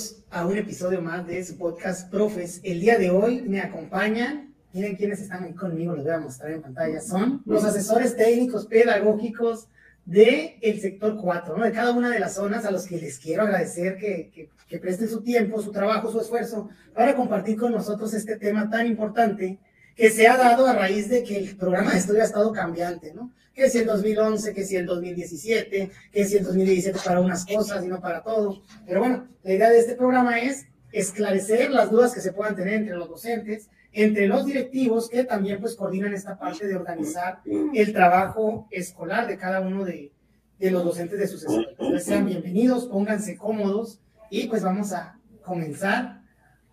Bienvenidos a un episodio más de su podcast Profes. El día de hoy me acompañan, miren quiénes están conmigo, los voy a mostrar en pantalla, son los asesores técnicos pedagógicos del el sector 4, ¿no? de cada una de las zonas a los que les quiero agradecer que, que, que presten su tiempo, su trabajo, su esfuerzo para compartir con nosotros este tema tan importante que se ha dado a raíz de que el programa de estudio ha estado cambiante, ¿no? Que si el 2011, que si el 2017, que si el 2017 para unas cosas y no para todo. Pero bueno, la idea de este programa es esclarecer las dudas que se puedan tener entre los docentes, entre los directivos que también pues coordinan esta parte de organizar el trabajo escolar de cada uno de, de los docentes de sus escuelas. Entonces, sean bienvenidos, pónganse cómodos y pues vamos a comenzar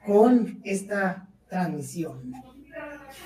con esta transmisión.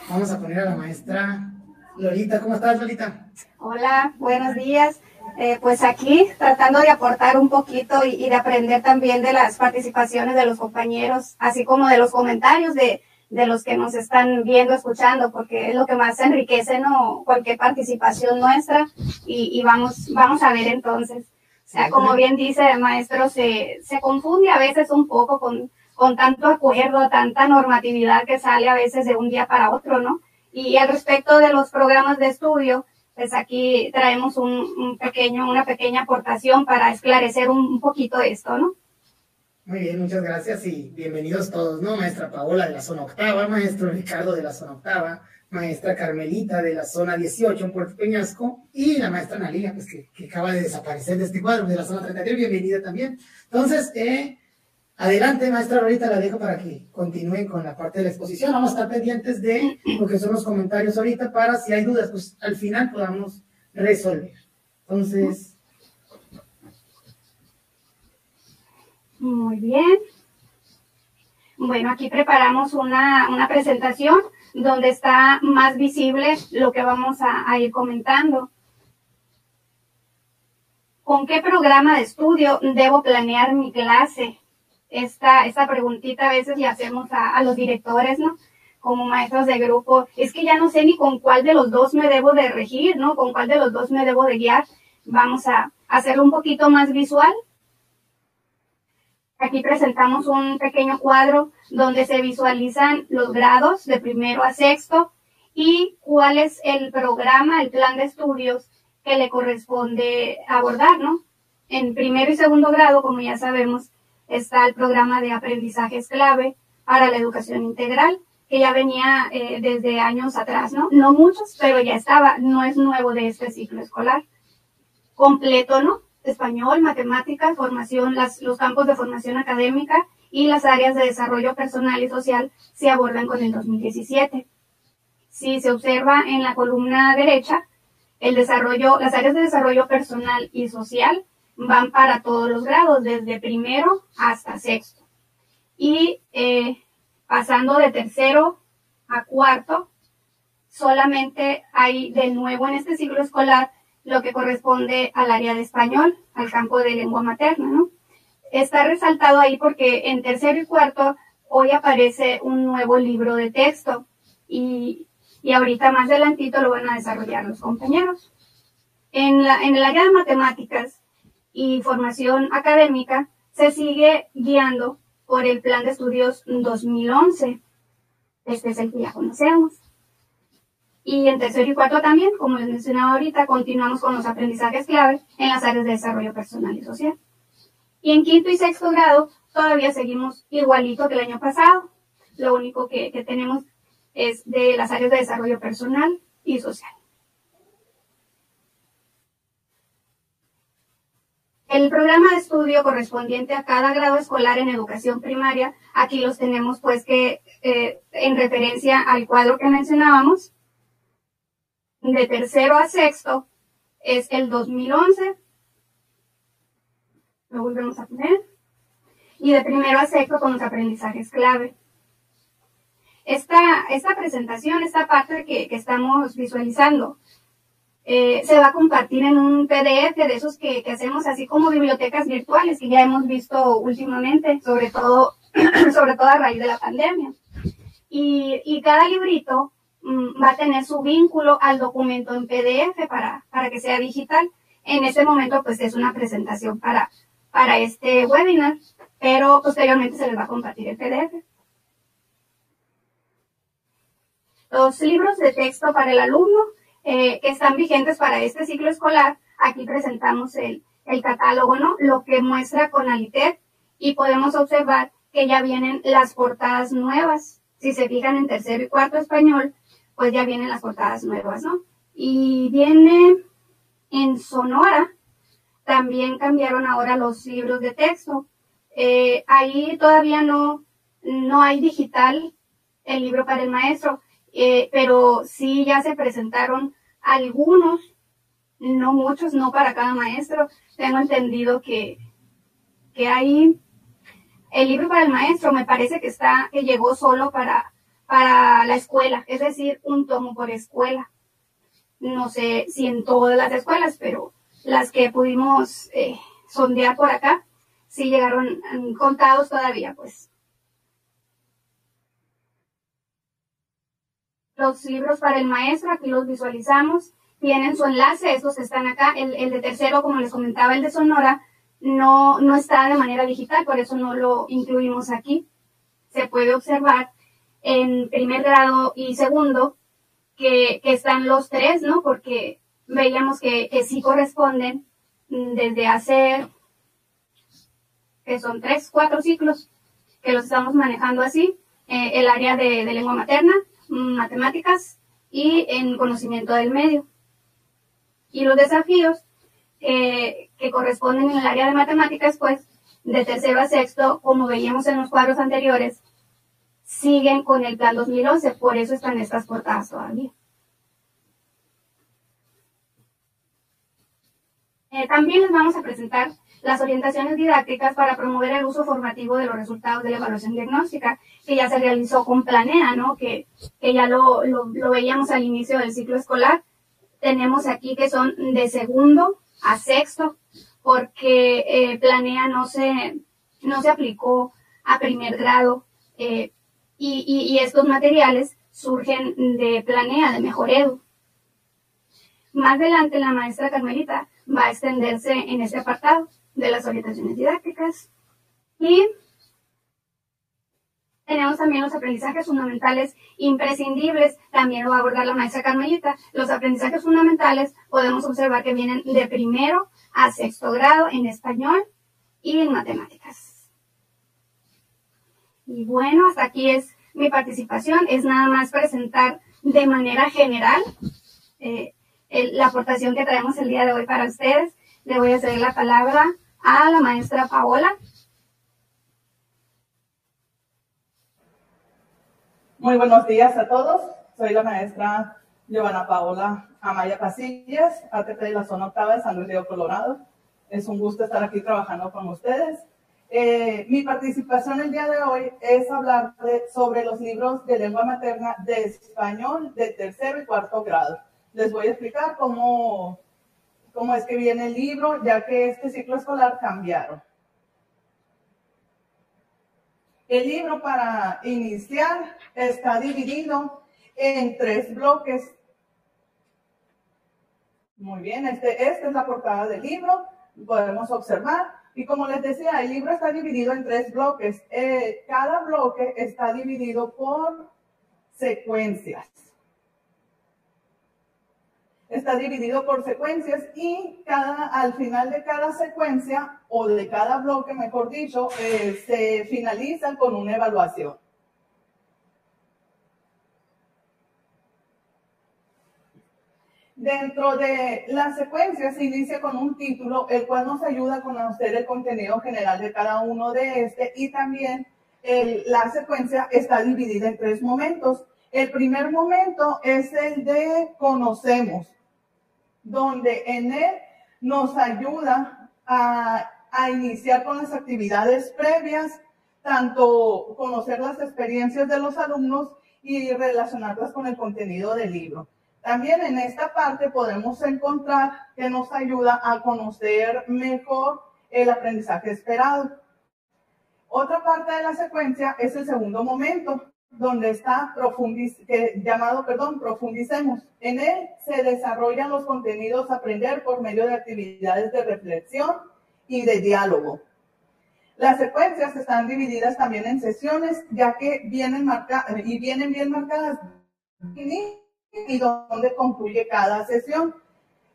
Vamos a poner a la maestra Lolita. ¿Cómo estás, Lolita? Hola, buenos días. Eh, pues aquí tratando de aportar un poquito y, y, de aprender también de las participaciones de los compañeros, así como de los comentarios de, de los que nos están viendo, escuchando, porque es lo que más enriquece, ¿no? Cualquier participación nuestra y, y vamos, vamos a ver entonces. O sea, como bien dice el maestro, se, se confunde a veces un poco con, con tanto acuerdo, tanta normatividad que sale a veces de un día para otro, ¿no? Y al respecto de los programas de estudio, pues aquí traemos un, pequeño, una pequeña aportación para esclarecer un, un, poquito esto, ¿no? Muy bien, muchas gracias y bienvenidos todos, ¿no? Maestra Paola de la zona octava, maestro Ricardo de la zona octava, maestra Carmelita de la zona 18 en Puerto Peñasco y la maestra Analia, pues que, que acaba de desaparecer de este cuadro de la zona 33, bienvenida también. Entonces, eh, Adelante, maestra, ahorita la dejo para que continúen con la parte de la exposición. Vamos a estar pendientes de lo que son los comentarios ahorita para si hay dudas, pues al final podamos resolver. Entonces. Muy bien. Bueno, aquí preparamos una, una presentación donde está más visible lo que vamos a, a ir comentando. ¿Con qué programa de estudio debo planear mi clase? Esta, esta preguntita a veces le hacemos a, a, los directores, ¿no? Como maestros de grupo, es que ya no sé ni con cuál de los dos me debo de regir, ¿no? Con cuál de los dos me debo de guiar. Vamos a hacerlo un poquito más visual. Aquí presentamos un pequeño cuadro donde se visualizan los grados de primero a sexto y cuál es el programa, el plan de estudios que le corresponde abordar, ¿no? En primero y segundo grado, como ya sabemos, está el programa de aprendizajes clave para la educación integral, que ya venía eh, desde años atrás, ¿no? No muchos, pero ya estaba, no es nuevo de este ciclo escolar. Completo, ¿no? Español, matemáticas, formación, las, los campos de formación académica y las áreas de desarrollo personal y social se abordan con el 2017. Si se observa en la columna derecha, el desarrollo, las áreas de desarrollo personal y social van para todos los grados, desde primero hasta sexto. Y eh, pasando de tercero a cuarto, solamente hay de nuevo en este ciclo escolar lo que corresponde al área de español, al campo de lengua materna, ¿no? Está resaltado ahí porque en tercero y cuarto hoy aparece un nuevo libro de texto y, y ahorita más adelantito lo van a desarrollar los compañeros. En, la, en el área de matemáticas y formación académica se sigue guiando por el Plan de Estudios 2011. Este es el que ya conocemos. Y en tercero y cuarto también, como les mencionaba ahorita, continuamos con los aprendizajes clave en las áreas de desarrollo personal y social. Y en quinto y sexto grado todavía seguimos igualito que el año pasado. Lo único que, que tenemos es de las áreas de desarrollo personal y social. El programa de estudio correspondiente a cada grado escolar en educación primaria, aquí los tenemos pues que eh, en referencia al cuadro que mencionábamos, de tercero a sexto es el 2011, lo volvemos a poner, y de primero a sexto con los aprendizajes clave. Esta, esta presentación, esta parte que, que estamos visualizando, eh, se va a compartir en un PDF de esos que, hacemos así como bibliotecas virtuales que ya hemos visto últimamente, sobre todo, sobre todo a raíz de la pandemia. Y, cada librito mmm, va a tener su vínculo al documento en PDF para, para que sea digital. En este momento pues es una presentación para, para este webinar. pero posteriormente se les va a compartir el PDF. Los libros de texto para el alumno eh, que están vigentes para este ciclo escolar, aquí presentamos el, el catálogo, ¿no? Lo que muestra con Alitet y podemos observar que ya vienen las portadas nuevas. Si se fijan en tercero y cuarto español, pues ya vienen las portadas nuevas, ¿no? Y viene en Sonora, también cambiaron ahora los libros de texto. Eh, ahí todavía no, no hay digital el libro para el maestro, eh, pero sí ya se presentaron algunos, no muchos, no para cada maestro. Tengo entendido que, que hay el libro para el maestro me parece que está, que llegó solo para, para la escuela, es decir, un tomo por escuela. No sé si en todas las escuelas, pero las que pudimos eh, sondear por acá, sí llegaron mm, contados todavía, pues. Los libros para el maestro, aquí los visualizamos, tienen su enlace, estos están acá, el, el de tercero, como les comentaba, el de Sonora, no, no está de manera digital, por eso no lo incluimos aquí. Se puede observar en primer grado y segundo que, que están los tres, ¿no? Porque veíamos que, que sí corresponden desde hace, que son tres, cuatro ciclos que los estamos manejando así, eh, el área de, de lengua materna, matemáticas y en conocimiento del medio. Y los desafíos eh, que corresponden en el área de matemáticas, pues de tercero a sexto, como veíamos en los cuadros anteriores, siguen con el plan 2011, por eso están estas portadas todavía. Eh, también les vamos a presentar las orientaciones didácticas para promover el uso formativo de los resultados de la evaluación diagnóstica, que ya se realizó con Planea, ¿no? Que, que ya lo, lo, veíamos al inicio del ciclo escolar. Tenemos aquí que son de segundo a sexto, porque eh, Planea no se, no se aplicó a primer grado eh, y, y, estos materiales surgen de Planea, de Mejor Edu. Más adelante la maestra Carmelita va a extenderse en este apartado de las orientaciones didácticas y tenemos también los aprendizajes fundamentales imprescindibles, también lo va a abordar la maestra Carmelita. Los aprendizajes fundamentales podemos observar que vienen de primero a sexto grado en español y en matemáticas. Y bueno, hasta aquí es mi participación. Es nada más presentar de manera general eh, la aportación que traemos el día de hoy para ustedes. Le voy a ceder la palabra a la maestra Paola. Muy buenos días a todos. Soy la maestra Giovanna Paola Amaya Casillas, ATP de la zona octava de San Luis Río Colorado. Es un gusto estar aquí trabajando con ustedes. Eh, mi participación el día de hoy es hablar sobre los libros de lengua materna de español de tercero y cuarto grado. Les voy a explicar cómo, cómo es que viene el libro, ya que este ciclo escolar cambiaron. El libro para iniciar está dividido en tres bloques. Muy bien, este, esta es la portada del libro, podemos observar. Y como les decía, el libro está dividido en tres bloques. Eh, cada bloque está dividido por secuencias está dividido por secuencias y cada, al final de cada secuencia o de cada bloque, mejor dicho, eh, se finaliza con una evaluación. Dentro de la secuencia se inicia con un título, el cual nos ayuda a conocer el contenido general de cada uno de este y también la secuencia está dividida en tres momentos. El primer momento es el de conocemos donde en él nos ayuda a, iniciar con las actividades previas, tanto conocer las experiencias de los alumnos y relacionarlas con el contenido del libro. También en esta parte podemos encontrar que nos ayuda a conocer mejor el aprendizaje esperado. Otra parte de la secuencia es el segundo momento, donde está llamado, perdón, profundicemos. En él se desarrollan los contenidos aprender por medio de actividades de reflexión y de diálogo. Las secuencias están divididas también en sesiones, ya que vienen marcadas y vienen bien marcadas y donde concluye cada sesión.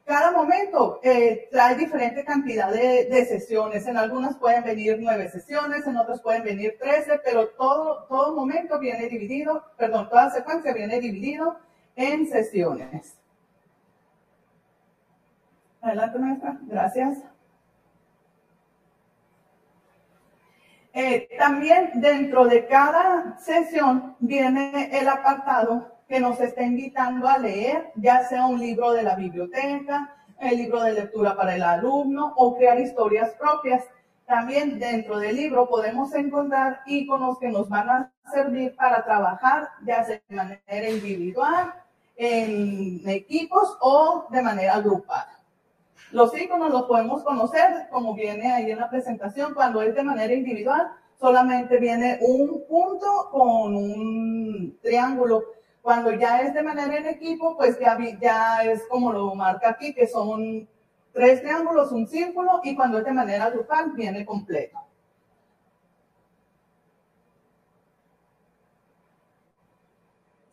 Cada momento eh, trae diferente cantidad de, sesiones. En algunas pueden venir nueve sesiones, en otras pueden venir trece, pero todo, todo momento viene dividido, perdón, toda secuencia viene dividido en sesiones. Adelante, maestra. Gracias. Eh, también dentro de cada sesión viene el apartado que nos está invitando a leer, ya sea un libro de la biblioteca, el libro de lectura para el alumno o crear historias propias. También dentro del libro podemos encontrar iconos que nos van a servir para trabajar, ya sea de manera individual, en equipos o de manera grupal. Los iconos los podemos conocer, como viene ahí en la presentación, cuando es de manera individual, solamente viene un punto con un triángulo cuando ya es de manera en equipo, pues ya, es como lo marca aquí, que son tres triángulos, un círculo, y cuando es de manera grupal, viene completo.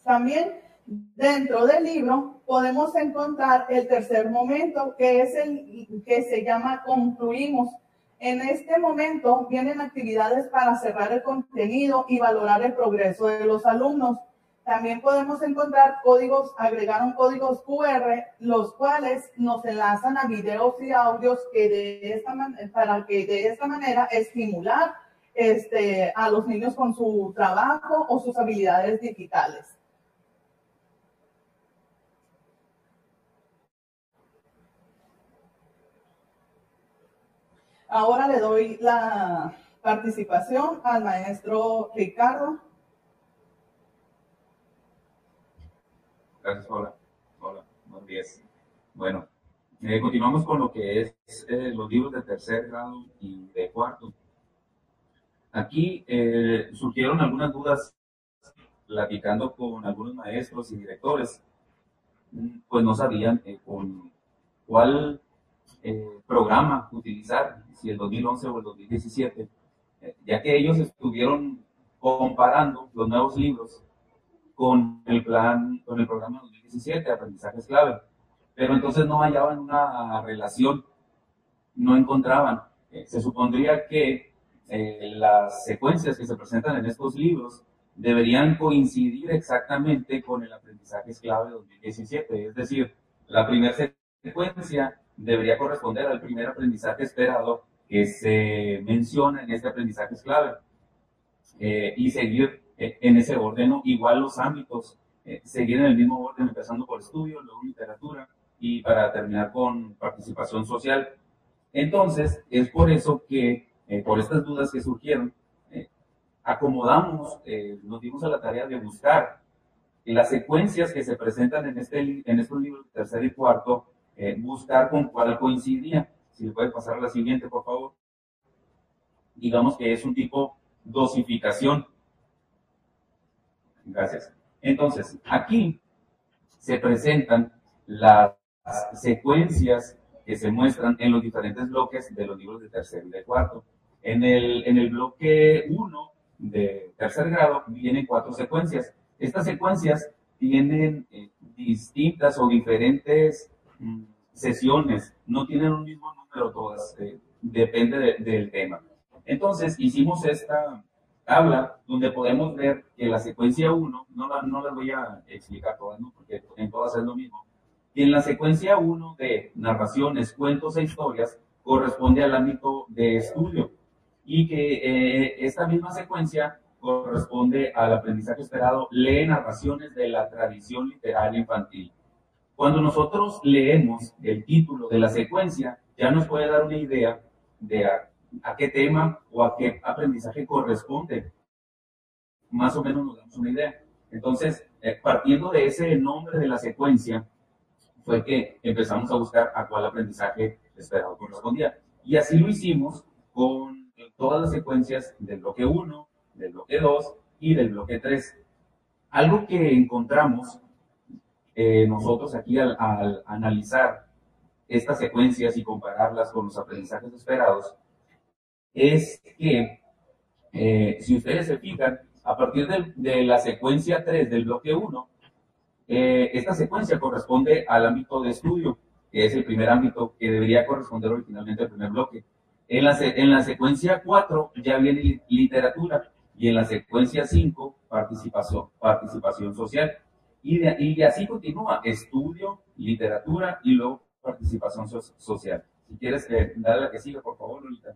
También dentro del libro podemos encontrar el tercer momento, que es el que se llama concluimos. En este momento vienen actividades para cerrar el contenido y valorar el progreso de los alumnos. También podemos encontrar códigos, agregaron códigos QR, los cuales nos enlazan a videos y audios que de esta para que de esta manera estimular este, a los niños con su trabajo o sus habilidades digitales. Ahora le doy la participación al maestro Ricardo. Gracias, hola. Hola, buenos días. Bueno, eh, continuamos con lo que es eh, los libros de tercer grado y de cuarto. Aquí eh, surgieron algunas dudas platicando con algunos maestros y directores, pues no sabían con cuál programa utilizar, si el 2011 o el 2017, ya que ellos estuvieron comparando los nuevos libros con el plan, con el programa 2017, aprendizajes clave. Pero entonces no hallaban una relación, no encontraban. Eh, se supondría que eh, las secuencias que se presentan en estos libros deberían coincidir exactamente con el aprendizaje clave 2017. Es decir, la primera secuencia debería corresponder al primer aprendizaje esperado que se menciona en este aprendizaje clave eh, y seguir eh, en ese orden. Igual los ámbitos, eh, seguir en el mismo orden, empezando por estudio, luego literatura y para terminar con participación social. Entonces, es por eso que, eh, por estas dudas que surgieron, acomodamos, nos dimos a la tarea de buscar las secuencias que se presentan en, este, en estos libros, tercer y cuarto, buscar con cuál coincidía. Si le puede pasar a la siguiente, por favor. Digamos que es un tipo dosificación Gracias. Entonces, aquí se presentan las secuencias que se muestran en los diferentes bloques de los libros de tercer y de cuarto. En el, en el bloque 1 de tercer grado vienen cuatro secuencias. Estas secuencias tienen eh, distintas o diferentes mm, sesiones, no tienen un mismo número todas, eh, depende del tema. Entonces hicimos esta, tabla donde podemos ver que la secuencia 1, no, la, no las voy a explicar todas, porque en todas es lo mismo, y en la secuencia 1 de narraciones, cuentos e historias corresponde al ámbito de estudio. Y que eh, esta misma secuencia corresponde al aprendizaje esperado, lee narraciones de la tradición literaria infantil. Cuando nosotros leemos el título de la secuencia, ya nos puede dar una idea de a qué tema o a qué aprendizaje corresponde. Más o menos nos damos una idea. Entonces, eh, partiendo de ese nombre de la secuencia, fue que empezamos a buscar a cuál aprendizaje esperado correspondía. Y así lo hicimos con todas las secuencias del bloque 1, del bloque 2 y del bloque 3. Algo que encontramos eh, nosotros aquí al analizar estas secuencias y compararlas con los aprendizajes esperados es que, eh, si ustedes se fijan, a partir de, la secuencia 3 del bloque 1, eh, esta secuencia corresponde al ámbito de estudio, que es el primer ámbito que debería corresponder originalmente al primer bloque. En la, en la secuencia 4 ya viene literatura y en la secuencia 5 participación, participación social. Y, y así continúa, estudio, literatura y luego participación social. Si quieres eh, darle la que siga, por favor, Lolita.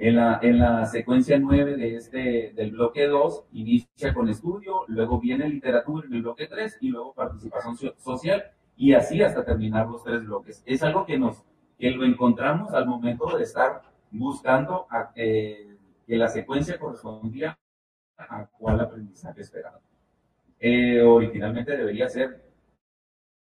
En la, en la secuencia 9 de este, del bloque 2, inicia con estudio, luego viene literatura en el bloque 3 y luego participación social, y así hasta terminar los tres bloques. Es algo que, nos, que lo encontramos al momento de estar buscando a, eh, que la secuencia correspondía a cuál aprendizaje esperado. Eh, originalmente debería ser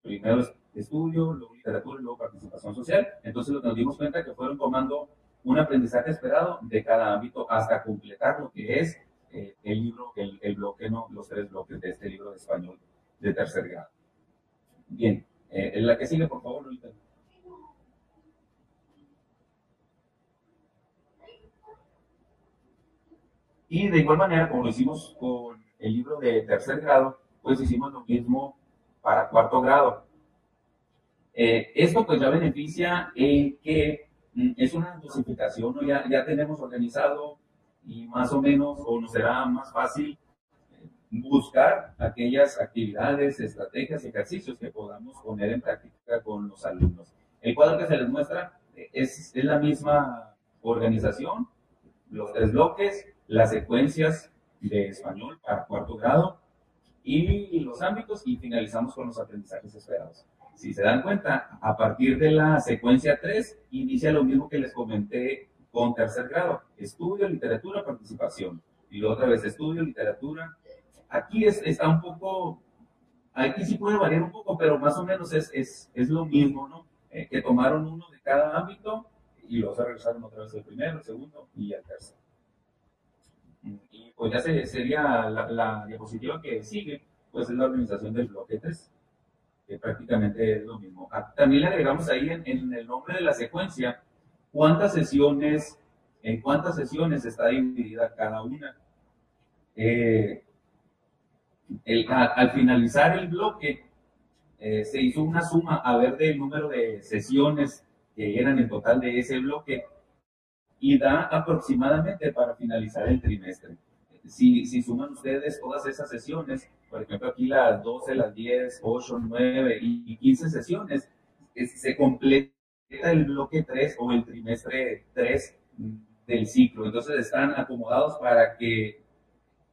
primero estudio, luego literatura y luego participación social. Entonces nos dimos cuenta que fueron tomando un aprendizaje esperado de cada ámbito hasta completar lo que es eh, el libro, el, el, bloque, no, los tres bloques de este libro de español de tercer grado. Bien, eh, en la que sigue, por favor, Lolita. Y de igual manera, como lo hicimos con el libro de tercer grado, pues hicimos lo mismo para cuarto grado. Eh, esto pues ya beneficia en que es una dosificación, ¿no? ya, ya tenemos organizado y más o menos, o nos será más fácil eh, buscar aquellas actividades, estrategias, ejercicios que podamos poner en práctica con los alumnos. El cuadro que se les muestra eh, es, es la misma organización, los tres bloques, las secuencias de español para cuarto grado y los ámbitos y finalizamos con los aprendizajes esperados. Si se dan cuenta, a partir de la secuencia 3, inicia lo mismo que les comenté con tercer grado. Estudio, literatura, participación. Y luego otra vez estudio, literatura. Aquí es, está un poco, aquí sí puede variar un poco, pero más o menos es, es, es lo mismo, ¿no? Eh, que tomaron uno de cada ámbito y se regresaron otra vez el primero, el segundo y el tercero. Y pues ya sería la, la diapositiva que sigue, pues es la organización del bloque 3 prácticamente es lo mismo. Ah, también le agregamos ahí en, el nombre de la secuencia cuántas sesiones, en cuántas sesiones está dividida cada una. Eh, al finalizar el bloque, eh, se hizo una suma a ver del número de sesiones que eran en total de ese bloque y da aproximadamente para finalizar el trimestre si suman ustedes todas esas sesiones, por ejemplo, aquí las 12, las 10, 8, 9 y 15 sesiones, se completa el bloque 3 o el trimestre 3 del ciclo. Entonces están acomodados para que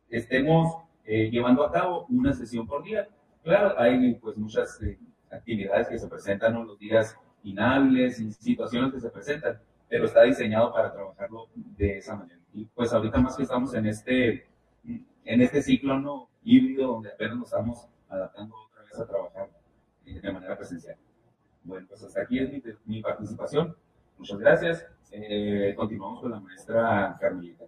estemos eh, llevando a cabo una sesión por día. Claro, hay pues muchas eh, actividades que se presentan en los días inhábiles, situaciones que se presentan, pero está diseñado para trabajarlo de esa manera. Y pues ahorita más que estamos en este, en este ciclo no híbrido donde apenas nos estamos adaptando otra vez a trabajar eh, de manera presencial. Bueno, pues hasta aquí es mi, mi participación. Muchas gracias. Eh, continuamos con la maestra Carmelita.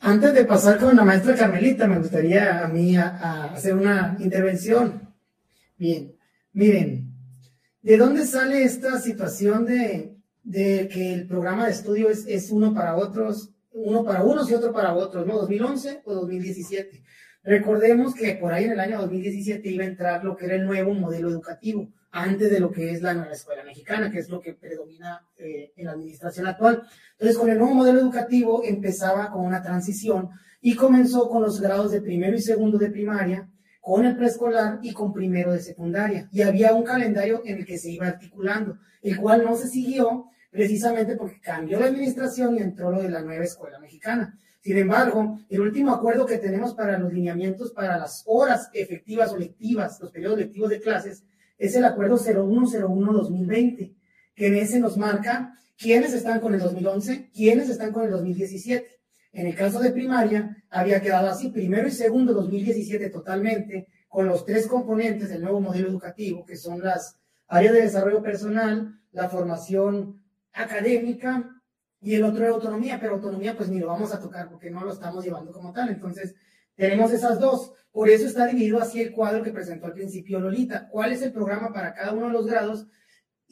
Antes de pasar con la maestra Carmelita, me gustaría a mí a, a hacer una intervención. Bien, miren, ¿de dónde sale esta situación de, de que el programa de estudio es, es uno para otros uno para unos y otro para otros, ¿no? 2011 o 2017. Recordemos que por ahí en el año 2017 iba a entrar lo que era el nuevo modelo educativo, antes de lo que es la nueva escuela mexicana, que es lo que predomina eh, en la administración actual. Entonces, con el nuevo modelo educativo empezaba con una transición y comenzó con los grados de primero y segundo de primaria, con el preescolar y con primero de secundaria. Y había un calendario en el que se iba articulando, el cual no se siguió precisamente porque cambió la administración y entró lo de la nueva escuela mexicana. Sin embargo, el último acuerdo que tenemos para los lineamientos para las horas efectivas o lectivas, los periodos lectivos de clases, es el acuerdo 0101-2020, que en ese nos marca quiénes están con el 2011, quiénes están con el 2017. En el caso de primaria, había quedado así, primero y segundo 2017 totalmente, con los tres componentes del nuevo modelo educativo, que son las áreas de desarrollo personal, la formación académica y el otro de autonomía, pero autonomía pues ni lo vamos a tocar porque no lo estamos llevando como tal. Entonces, tenemos esas dos. Por eso está dividido así el cuadro que presentó al principio Lolita. ¿Cuál es el programa para cada uno de los grados?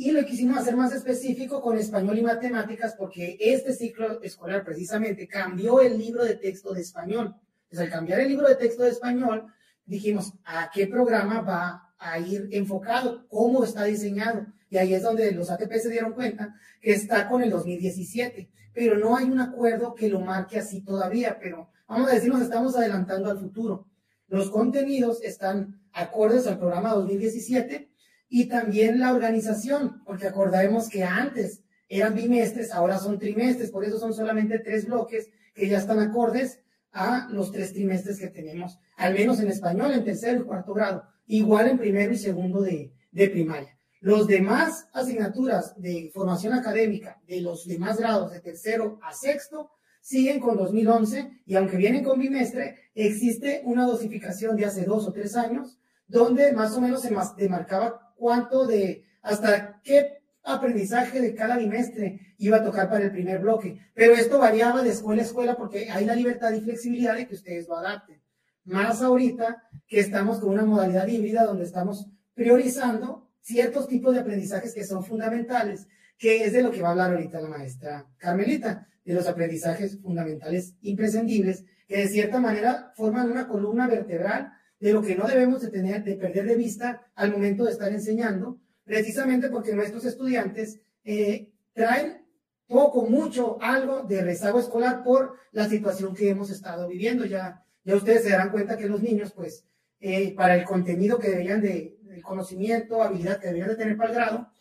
y lo quisimos hacer más específico con español y matemáticas porque este ciclo escolar precisamente cambió el libro de texto de español. Entonces, al cambiar el libro de texto de español, dijimos, ¿a qué programa va a ir enfocado? ¿Cómo está diseñado? Y ahí es donde los ATP se dieron cuenta que está con el 2017, pero no hay un acuerdo que lo marque así todavía, pero vamos a decir, nos estamos adelantando al futuro. Los contenidos están acordes al programa 2017 y también la organización, porque acordemos que antes eran bimestres, ahora son trimestres, por eso son solamente tres bloques que ya están acordes a los tres trimestres que tenemos, al menos en español, en tercero y cuarto grado, igual en primero y segundo de, de primaria. Los demás asignaturas de formación académica de los demás grados de tercero a sexto siguen con 2011 y aunque vienen con bimestre, existe una dosificación de hace dos o tres años donde más o menos se demarcaba cuánto de, hasta qué aprendizaje de cada bimestre iba a tocar para el primer bloque. Pero esto variaba de escuela a escuela porque hay la libertad y flexibilidad de que ustedes lo adapten. Más ahorita que estamos con una modalidad híbrida donde estamos priorizando ciertos tipos de aprendizajes que son fundamentales, que es de lo que va a hablar ahorita la maestra Carmelita, de los aprendizajes fundamentales imprescindibles, que de cierta manera forman una columna vertebral de lo que no debemos de tener, de perder de vista al momento de estar enseñando, precisamente porque nuestros estudiantes eh, traen poco, mucho, algo de rezago escolar por la situación que hemos estado viviendo. Ya, ya ustedes se darán cuenta que los niños, pues, eh, para el contenido que deberían de, el conocimiento, habilidad que deberían de tener para el grado,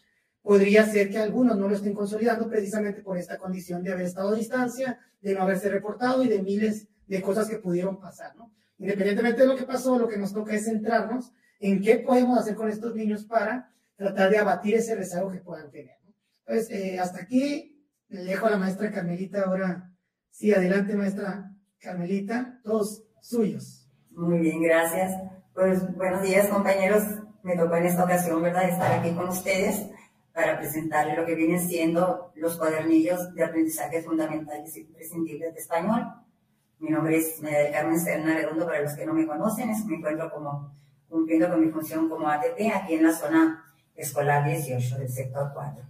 podría ser que algunos no lo estén consolidando precisamente por esta condición de haber estado a distancia, de no haberse reportado y de miles de cosas que pudieron pasar, ¿no? Independientemente de lo que pasó, lo que nos toca es centrarnos en qué podemos hacer con estos niños para tratar de abatir ese rezago que puedan tener. Entonces, eh, hasta aquí le dejo a la maestra Carmelita ahora. Sí, adelante, maestra Carmelita, todos suyos. Muy bien, gracias. Pues buenos días, compañeros. Me tocó en esta ocasión, ¿verdad?, estar aquí con ustedes para presentarles lo que vienen siendo los cuadernillos de aprendizaje fundamentales y imprescindibles de español mi nombre es María del Carmen Serna Redondo, para los que no me conocen, me encuentro como cumpliendo con mi función como ATP aquí en la zona escolar 18 del sector 4.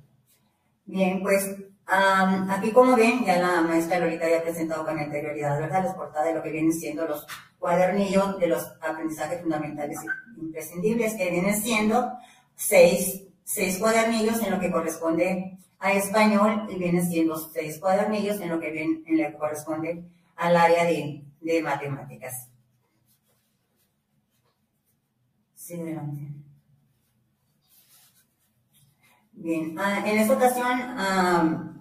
Bien, pues aquí como ven, ya la maestra Lolita ya ha presentado con anterioridad, ¿verdad? Los portadas de lo que vienen siendo los cuadernillos de los aprendizajes fundamentales imprescindibles, que vienen siendo seis, seis cuadernillos en lo que corresponde a español y vienen siendo seis cuadernillos en lo que, viene, en lo que corresponde al área de, de matemáticas. Sí, adelante. Bien, ah, en esta ocasión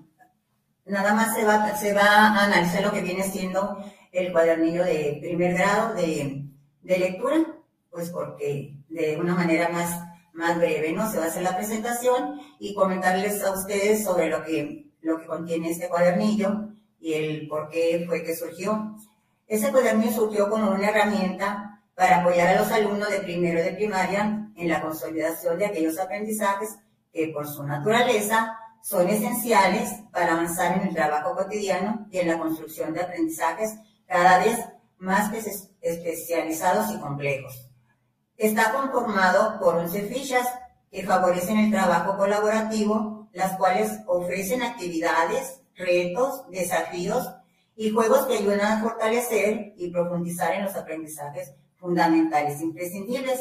nada más se va, se va a analizar lo que viene siendo el cuadernillo de primer grado de, de lectura, pues porque de una manera más, más breve, ¿no? Se va a hacer la presentación y comentarles a ustedes sobre lo que, lo que contiene este cuadernillo y el por qué fue que surgió. Ese cuaderno surgió como una herramienta para apoyar a los alumnos de primero de primaria en la consolidación de aquellos aprendizajes que por su naturaleza son esenciales para avanzar en el trabajo cotidiano y en la construcción de aprendizajes cada vez más especializados y complejos. Está conformado por 11 fichas que favorecen el trabajo colaborativo, las cuales ofrecen actividades, retos, desafíos y juegos que ayudan a fortalecer y profundizar en los aprendizajes fundamentales imprescindibles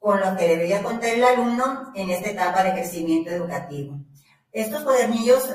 con los que debería contar el alumno en esta etapa de crecimiento educativo. Estos cuadernillos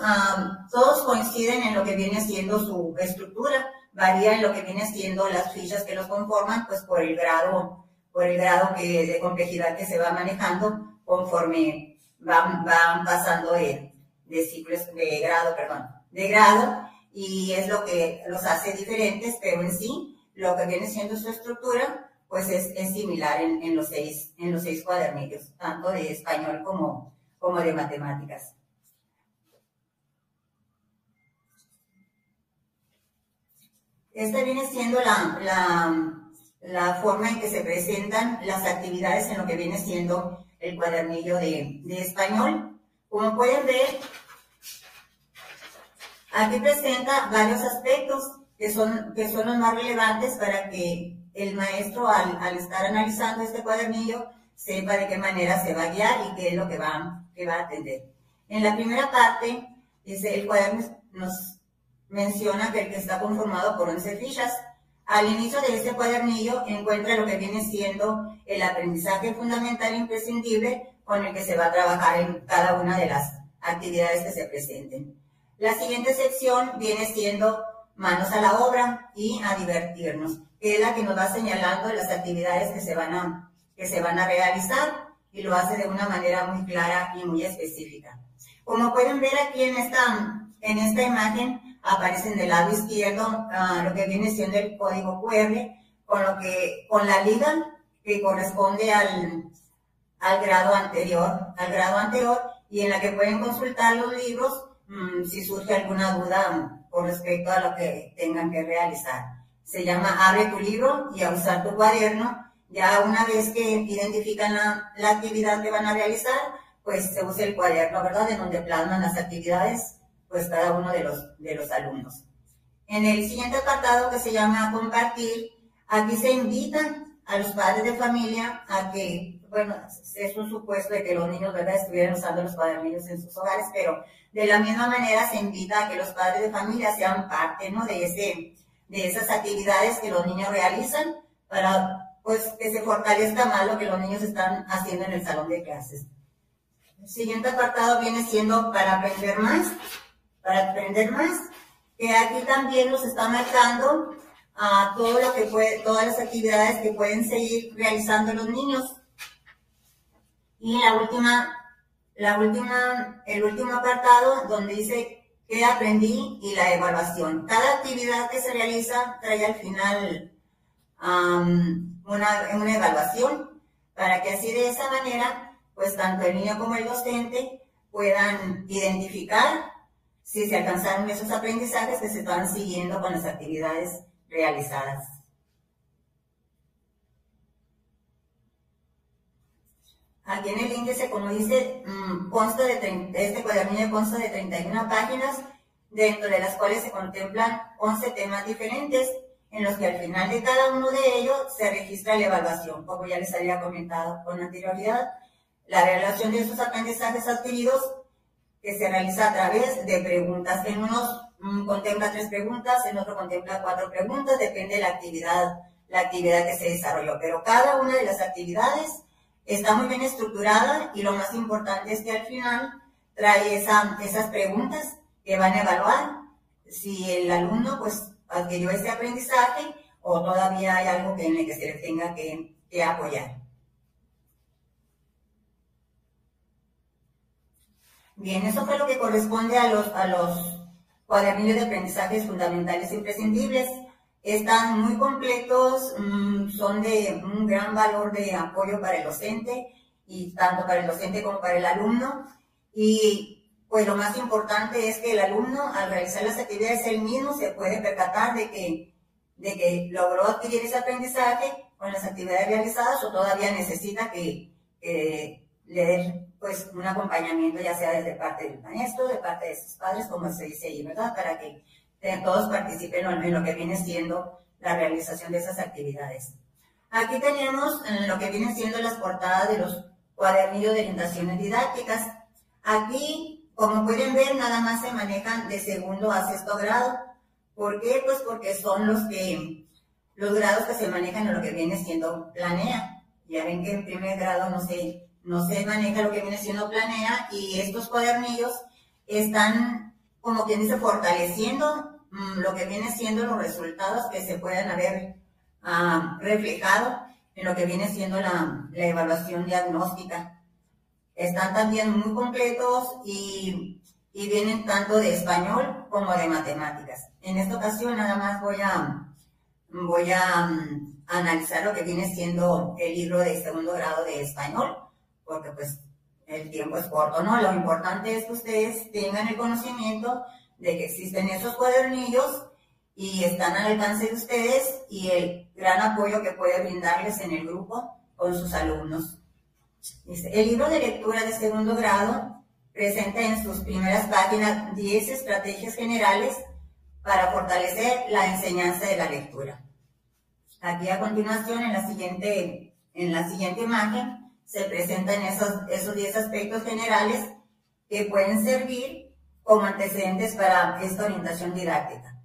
todos coinciden en lo que viene siendo su estructura, varía en lo que viene siendo las fichas que los conforman, pues por el grado, por el grado que, de complejidad que se va manejando conforme van, pasando de, de ciclos de grado, perdón, de grado, y es lo que los hace diferentes, pero en sí, lo que viene siendo su estructura, pues es, es similar en, en, los seis, en los seis cuadernillos, tanto de español como, como de matemáticas. Esta viene siendo la, la, la, forma en que se presentan las actividades en lo que viene siendo el cuadernillo de, de español. Como pueden ver, Aquí presenta varios aspectos que son, que son los más relevantes para que el maestro al, al estar analizando este cuadernillo sepa de qué manera se va a guiar y qué es lo que va, que va a atender. En la primera parte, dice, el cuaderno nos menciona que el que está conformado por 11 fichas. Al inicio de este cuadernillo encuentra lo que viene siendo el aprendizaje fundamental e imprescindible con el que se va a trabajar en cada una de las actividades que se presenten. La siguiente sección viene siendo manos a la obra y a divertirnos, que es la que nos va señalando las actividades que se van a, que se van a realizar y lo hace de una manera muy clara y muy específica. Como pueden ver aquí en esta, en esta imagen, aparecen del lado izquierdo uh, lo que viene siendo el código QR, con, lo que, con la liga que corresponde al, al grado anterior, al grado anterior, y en la que pueden consultar los libros mmm, si surge alguna duda con respecto a lo que tengan que realizar. Se llama Abre tu libro y a usar tu cuaderno. Ya una vez que identifican la, la actividad que van a realizar, pues se usa el cuaderno, ¿verdad? En donde plasman las actividades, pues cada uno de los, de los alumnos. En el siguiente apartado que se llama compartir, aquí se invitan a los padres de familia a que, bueno, es un supuesto de que los niños, ¿verdad?, estuvieran usando los cuadernillos en sus hogares, pero de la misma manera se invita a que los padres de familia sean parte, ¿no?, de, ese, de esas actividades que los niños realizan para, pues, que se fortalezca más lo que los niños están haciendo en el salón de clases. El siguiente apartado viene siendo para aprender más, para aprender más, que aquí también nos está marcando a todo lo que puede, todas las actividades que pueden seguir realizando los niños. Y la última, la última, el último apartado donde dice qué aprendí y la evaluación. Cada actividad que se realiza trae al final um, una, una evaluación para que así de esa manera pues tanto el niño como el docente puedan identificar si se alcanzaron esos aprendizajes que se están siguiendo con las actividades realizadas. Aquí en el índice, como dice, mm, consta de este cuadernillo consta de 31 páginas, dentro de las cuales se contemplan 11 temas diferentes, en los que al final de cada uno de ellos se registra la evaluación, como ya les había comentado con anterioridad. La relación de estos aprendizajes adquiridos que se realiza a través de preguntas. En unos contempla tres preguntas, en otro contempla cuatro preguntas, depende de la actividad, la actividad que se desarrolló. Pero cada una de las actividades está muy bien estructurada y lo más importante es que al final trae esa, esas preguntas que van a evaluar si el alumno pues adquirió ese aprendizaje o todavía hay algo que en el que se le tenga que, que apoyar. Bien, eso fue lo que corresponde a los, a los cuadernillos de aprendizajes fundamentales imprescindibles. Están muy completos, mm, son de un gran valor de apoyo para el docente, y tanto para el docente como para el alumno. Y pues lo más importante es que el alumno, al realizar las actividades él mismo, se puede percatar de que, de que logró adquirir ese aprendizaje con las actividades realizadas o todavía necesita que le den pues un acompañamiento ya sea desde parte del maestro, de parte de sus padres, como se dice ahí, ¿verdad? Para que todos participen en lo que viene siendo la realización de esas actividades. Aquí tenemos lo que vienen siendo las portadas de los cuadernillos de orientaciones didácticas. Aquí, como pueden ver, nada más se manejan de segundo a sexto grado. ¿Por qué? Pues porque son los que, los grados que se manejan en lo que viene siendo planea. Ya ven que en primer grado no se no se maneja lo que viene siendo planea y estos cuadernillos están, como quien dice, fortaleciendo mm, lo que viene siendo los resultados que se puedan haber ah, reflejado en lo que viene siendo la, la, evaluación diagnóstica. Están también muy completos y, y vienen tanto de español como de matemáticas. En esta ocasión nada más voy a, voy a um, analizar lo que viene siendo el libro de segundo grado de español porque pues el tiempo es corto, ¿no? Lo importante es que ustedes tengan el conocimiento de que existen esos cuadernillos y están al alcance de ustedes y el gran apoyo que puede brindarles en el grupo con sus alumnos. El libro de lectura de segundo grado presenta en sus primeras páginas 10 estrategias generales para fortalecer la enseñanza de la lectura. Aquí a continuación, en la siguiente, en la siguiente imagen, se presentan esos, esos 10 aspectos generales que pueden servir como antecedentes para esta orientación didáctica.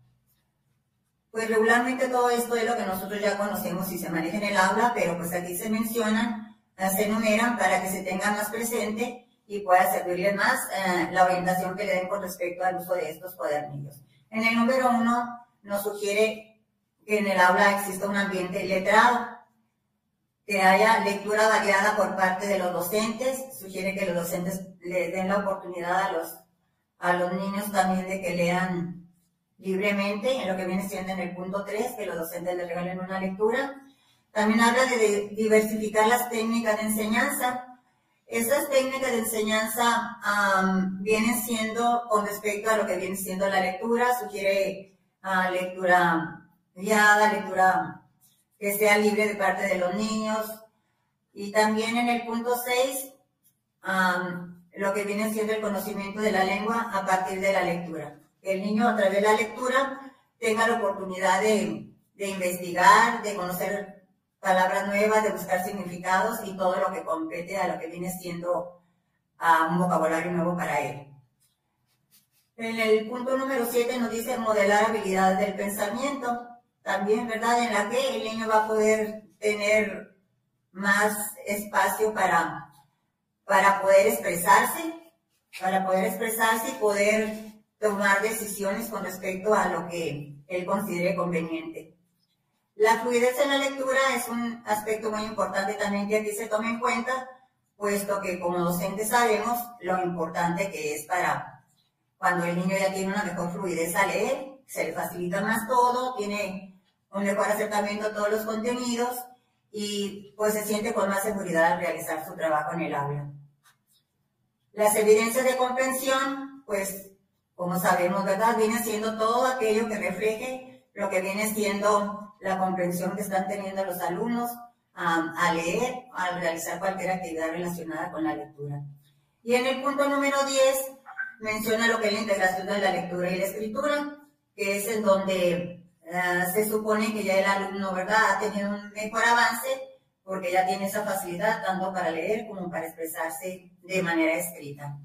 Pues regularmente todo esto es lo que nosotros ya conocemos y se maneja en el aula, pero pues aquí se mencionan, se enumeran para que se tenga más presente y pueda servirles más eh, la orientación que le den con respecto al uso de estos cuadernillos. En el número uno nos sugiere que en el aula exista un ambiente letrado, que haya lectura variada por parte de los docentes, sugiere que los docentes le den la oportunidad a los, a los niños también de que lean libremente, en lo que viene siendo en el punto 3, que los docentes les regalen una lectura. También habla de diversificar las técnicas de enseñanza. Esas técnicas de enseñanza vienen siendo, con respecto a lo que viene siendo la lectura, sugiere uh, lectura guiada, lectura que sea libre de parte de los niños. Y también en el punto 6, lo que viene siendo el conocimiento de la lengua a partir de la lectura que el niño a través de la lectura tenga la oportunidad de, investigar, de conocer palabras nuevas, de buscar significados y todo lo que compete a lo que viene siendo un vocabulario nuevo para él. En el punto número 7 nos dice modelar habilidades del pensamiento, también, ¿verdad? En la que el niño va a poder tener más espacio para, para poder expresarse, para poder expresarse y poder tomar decisiones con respecto a lo que él considere conveniente. La fluidez en la lectura es un aspecto muy importante también que aquí se tome en cuenta, puesto que como docentes sabemos lo importante que es para cuando el niño ya tiene una mejor fluidez a leer, se le facilita más todo, tiene un mejor acercamiento a todos los contenidos y pues se siente con más seguridad al realizar su trabajo en el aula. Las evidencias de comprensión, pues como sabemos, ¿verdad? Viene siendo todo aquello que refleje lo que viene siendo la comprensión que están teniendo los alumnos a leer, al realizar cualquier actividad relacionada con la lectura. Y en el punto número 10 menciona lo que es la integración de la lectura y la escritura, que es en donde eh, se supone que ya el alumno, ¿verdad?, ha tenido un mejor avance porque ya tiene esa facilidad tanto para leer como para expresarse de manera escrita.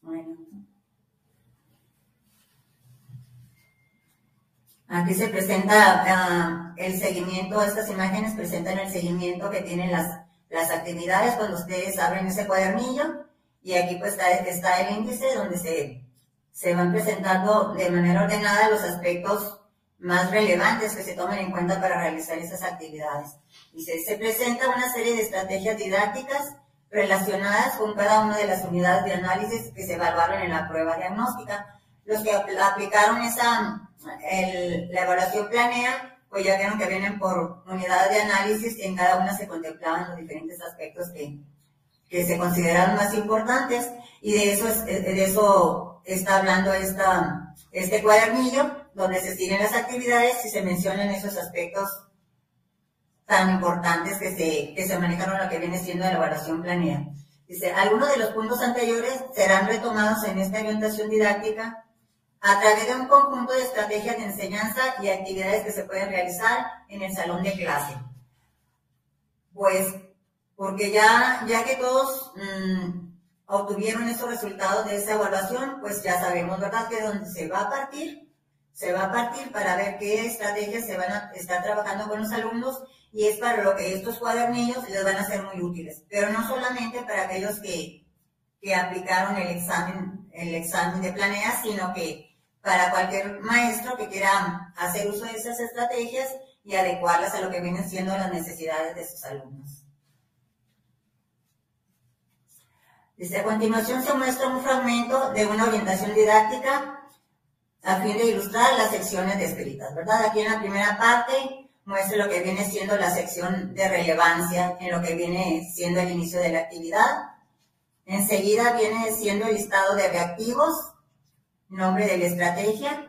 Bueno. Aquí se presenta ah, el seguimiento, estas imágenes presentan el seguimiento que tienen las, las actividades cuando ustedes abren ese cuadernillo y aquí pues está, está el índice donde se, se van presentando de manera ordenada los aspectos más relevantes que se tomen en cuenta para realizar esas actividades. Y se, se presenta una serie de estrategias didácticas relacionadas con cada una de las unidades de análisis que se evaluaron en la prueba diagnóstica. Los que aplicaron esa la evaluación planea, pues ya vieron que vienen por unidades de análisis y en cada una se contemplaban los diferentes aspectos que, que se consideraron más importantes y de eso, es, de eso está hablando esta, este cuadernillo donde se siguen las actividades y se mencionan esos aspectos tan importantes que se, que se manejaron lo que viene siendo la evaluación planea. Dice, algunos de los puntos anteriores serán retomados en esta orientación didáctica a través de un conjunto de estrategias de enseñanza y actividades que se pueden realizar en el salón de clase. Pues porque ya, ya que todos mmm, obtuvieron esos resultados de esa evaluación, pues ya sabemos, ¿verdad?, que donde se va a partir, se va a partir para ver qué estrategias se van a estar trabajando con los alumnos y es para lo que estos cuadernillos les van a ser muy útiles, pero no solamente para aquellos que, que aplicaron el examen, el examen de planea, sino que para cualquier maestro que quiera hacer uso de esas estrategias y adecuarlas a lo que vienen siendo las necesidades de sus alumnos. Dice, a continuación se muestra un fragmento de una orientación didáctica a fin de ilustrar las secciones descritas, ¿verdad? Aquí en la primera parte muestra lo que viene siendo la sección de relevancia en lo que viene siendo el inicio de la actividad. Enseguida viene siendo el listado de reactivos nombre de la estrategia,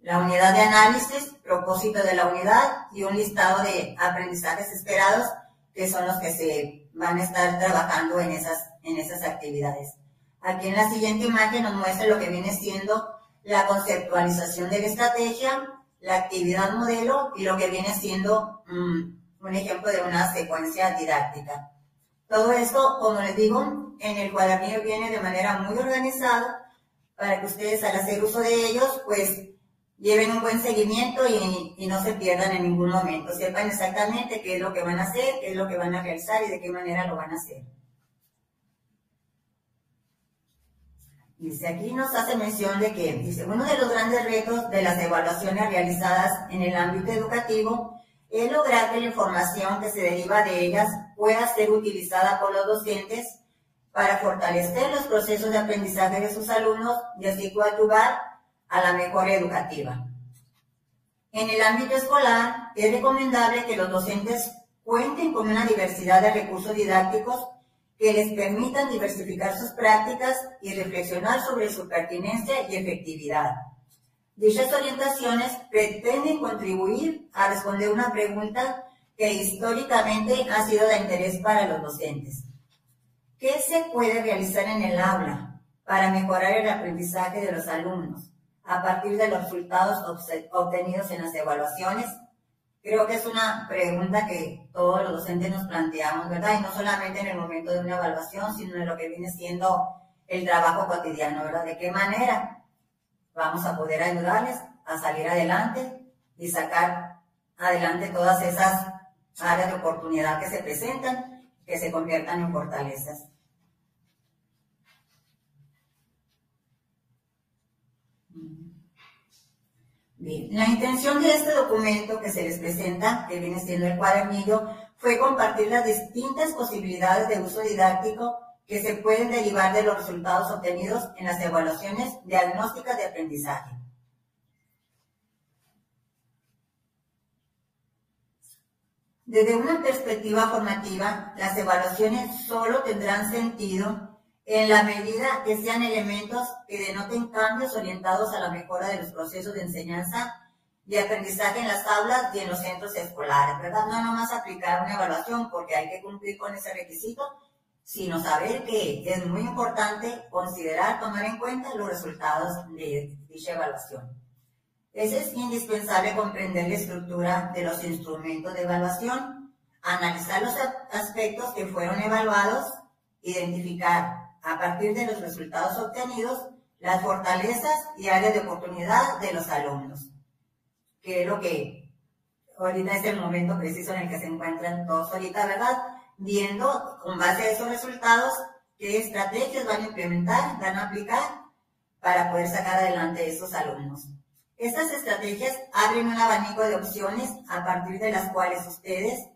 la unidad de análisis, propósito de la unidad y un listado de aprendizajes esperados que son los que se van a estar trabajando en esas, en esas actividades. Aquí en la siguiente imagen nos muestra lo que viene siendo la conceptualización de la estrategia, la actividad modelo y lo que viene siendo mm, un ejemplo de una secuencia didáctica. Todo esto, como les digo, en el cuadernillo viene de manera muy organizada para que ustedes al hacer uso de ellos, pues lleven un buen seguimiento y, no se pierdan en ningún momento. Sepan exactamente qué es lo que van a hacer, qué es lo que van a realizar y de qué manera lo van a hacer. Dice, aquí nos hace mención de que, dice, uno de los grandes retos de las evaluaciones realizadas en el ámbito educativo es lograr que la información que se deriva de ellas pueda ser utilizada por los docentes para fortalecer los procesos de aprendizaje de sus alumnos y así coadyuvar a la mejora educativa. En el ámbito escolar, es recomendable que los docentes cuenten con una diversidad de recursos didácticos que les permitan diversificar sus prácticas y reflexionar sobre su pertinencia y efectividad. Dichas orientaciones pretenden contribuir a responder una pregunta que históricamente ha sido de interés para los docentes. ¿Qué se puede realizar en el aula para mejorar el aprendizaje de los alumnos a partir de los resultados obtenidos en las evaluaciones? Creo que es una pregunta que todos los docentes nos planteamos, ¿verdad? Y no solamente en el momento de una evaluación, sino en lo que viene siendo el trabajo cotidiano, ¿verdad? ¿De qué manera vamos a poder ayudarles a salir adelante y sacar adelante todas esas áreas de oportunidad que se presentan que se conviertan en fortalezas. Bien, la intención de este documento que se les presenta, que viene siendo el cuadernillo, fue compartir las distintas posibilidades de uso didáctico que se pueden derivar de los resultados obtenidos en las evaluaciones diagnósticas de aprendizaje. Desde una perspectiva formativa, las evaluaciones solo tendrán sentido en la medida que sean elementos que denoten cambios orientados a la mejora de los procesos de enseñanza y aprendizaje en las aulas y en los centros escolares, ¿verdad? No nomás aplicar una evaluación porque hay que cumplir con ese requisito, sino saber que es muy importante considerar, tomar en cuenta los resultados de dicha evaluación. Es indispensable comprender la estructura de los instrumentos de evaluación, analizar los aspectos que fueron evaluados, identificar a partir de los resultados obtenidos las fortalezas y áreas de oportunidad de los alumnos, que es lo que ahorita es el momento preciso en el que se encuentran todos ahorita, ¿verdad? Viendo con base a esos resultados qué estrategias van a implementar, van a aplicar para poder sacar adelante a esos alumnos. Estas estrategias abren un abanico de opciones a partir de las cuales ustedes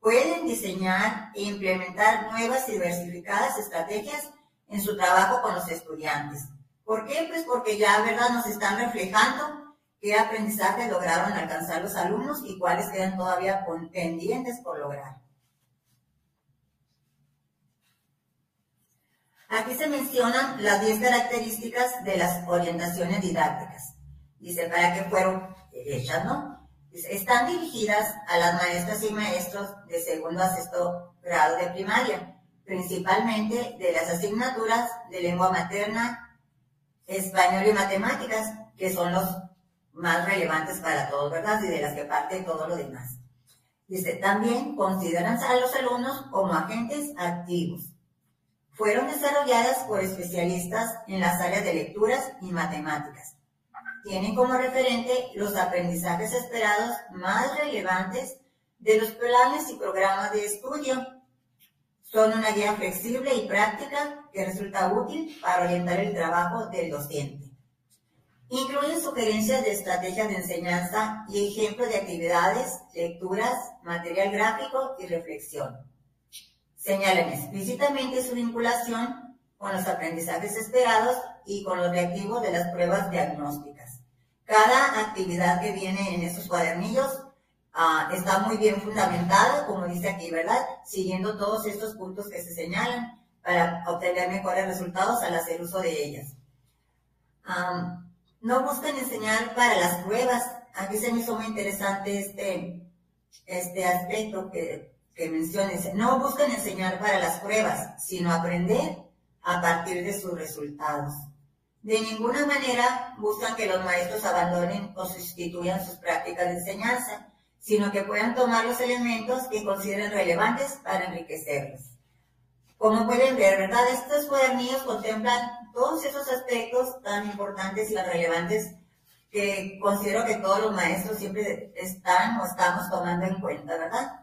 pueden diseñar e implementar nuevas y diversificadas estrategias en su trabajo con los estudiantes. ¿Por qué? Pues porque ya, ¿verdad?, nos están reflejando qué aprendizaje lograron alcanzar los alumnos y cuáles quedan todavía pendientes por lograr. Aquí se mencionan las 10 características de las orientaciones didácticas. Dice, ¿para qué fueron hechas, no? Están dirigidas a las maestras y maestros de segundo a sexto grado de primaria, principalmente de las asignaturas de lengua materna, español y matemáticas, que son los más relevantes para todos, ¿verdad? Y de las que parte todo lo demás. Dice, también consideran a los alumnos como agentes activos. Fueron desarrolladas por especialistas en las áreas de lecturas y matemáticas tienen como referente los aprendizajes esperados más relevantes de los planes y programas de estudio. Son una guía flexible y práctica que resulta útil para orientar el trabajo del docente. Incluyen sugerencias de estrategias de enseñanza y ejemplos de actividades, lecturas, material gráfico y reflexión. Señalan explícitamente su vinculación con los aprendizajes esperados y con los reactivos de las pruebas diagnósticas. Cada actividad que viene en estos cuadernillos ah, está muy bien fundamentada, como dice aquí, ¿verdad? Siguiendo todos estos puntos que se señalan para obtener mejores resultados al hacer uso de ellas. no buscan enseñar para las pruebas. Aquí se me hizo muy interesante este, este aspecto que, que menciones. No buscan enseñar para las pruebas, sino aprender a partir de sus resultados. De ninguna manera buscan que los maestros abandonen o sustituyan sus prácticas de enseñanza, sino que puedan tomar los elementos que consideren relevantes para enriquecerlos. como pueden ver, ¿verdad? Estos cuadernillos contemplan todos esos aspectos tan importantes y relevantes que considero que todos los maestros siempre están o estamos tomando en cuenta, ¿verdad?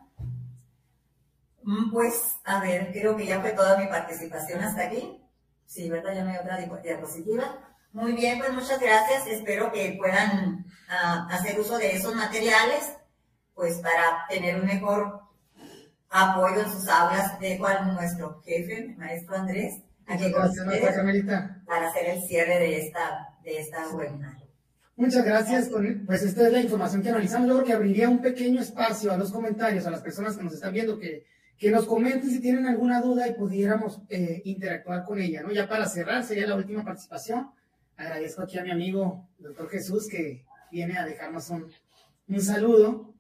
Mm, pues, a ver, creo que ya fue toda mi participación hasta aquí. Sí, ¿verdad? Ya me hay otra diapositiva. Muy bien, pues muchas gracias. Espero que puedan uh, hacer uso de esos materiales, pues para tener un mejor apoyo en sus aulas. Dejo a nuestro jefe, maestro Andrés, aquí con para hacer el cierre de esta, de esta webinar. Muchas gracias. Pues esta es la información que analizamos. Yo creo que abriría un pequeño espacio a los comentarios, a las personas que nos están viendo, que, que nos comenten si tienen alguna duda y pudiéramos eh, interactuar con ella. ¿no? Ya para cerrar, sería la última participación. Agradezco aquí a mi amigo, doctor Jesús, que viene a dejarnos un, un saludo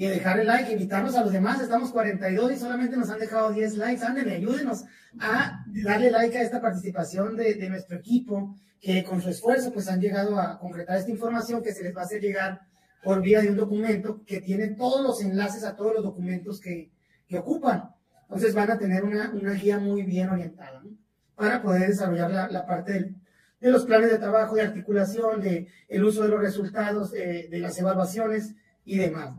y dejar el like, invitarnos a los demás. Estamos 42 y solamente nos han dejado 10 likes. Ándale, ayúdenos a darle like a esta participación de, de nuestro equipo que con su esfuerzo pues han llegado a concretar esta información que se les va a hacer llegar por vía de un documento que tiene todos los enlaces a todos los documentos que, que ocupan. Entonces van a tener una, una guía muy bien orientada para poder desarrollar la, la parte de los planes de trabajo, de articulación, de el uso de los resultados, de, de las evaluaciones y demás.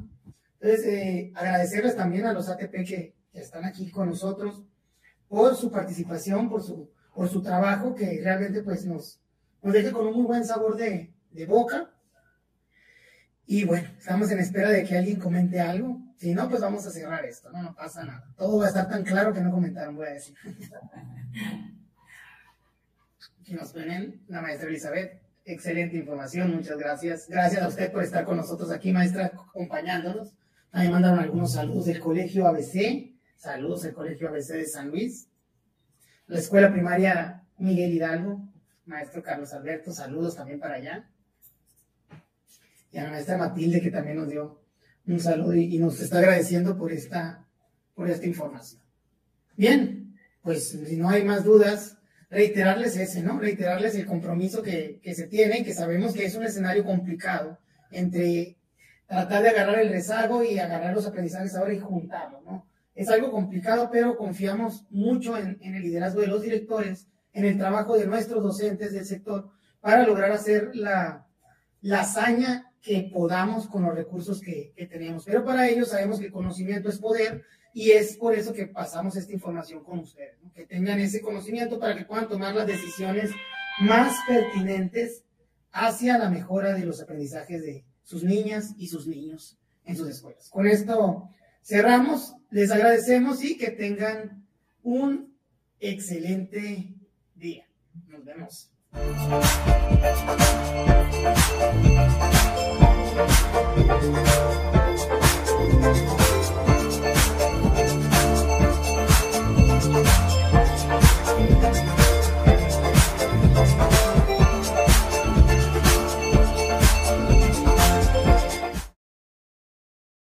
Entonces, eh, agradecerles también a los ATP que, que, están aquí con nosotros por su participación, por su, por su trabajo, que realmente pues nos, nos deje con un muy buen sabor de, de boca. Y bueno, estamos en espera de que alguien comente algo. Si no, pues vamos a cerrar esto, no, no pasa nada. Todo va a estar tan claro que no comentaron, voy a decir. Aquí nos ponen la maestra Elizabeth. Excelente información, muchas gracias. Gracias a usted por estar con nosotros aquí, maestra, acompañándonos. También mandaron algunos saludos del Colegio ABC. Saludos del Colegio ABC de San Luis. La Escuela Primaria Miguel Hidalgo maestro Carlos Alberto, saludos también para allá. Y a la maestra Matilde, que también nos dio un saludo y, nos está agradeciendo por esta, por esta información. Bien, pues si no hay más dudas, reiterarles ese, ¿no? Reiterarles el compromiso que, que se tiene, que sabemos que es un escenario complicado entre tratar de agarrar el rezago y agarrar los aprendizajes ahora y juntarlo, ¿no? Es algo complicado, pero confiamos mucho en, en el liderazgo de los directores en el trabajo de nuestros docentes del sector para lograr hacer la, la hazaña que podamos con los recursos que, que, tenemos. Pero para ello sabemos que el conocimiento es poder y es por eso que pasamos esta información con ustedes, ¿no? que tengan ese conocimiento para que puedan tomar las decisiones más pertinentes hacia la mejora de los aprendizajes de sus niñas y sus niños en sus escuelas. Con esto cerramos, les agradecemos y que tengan un excelente día. Nos vemos.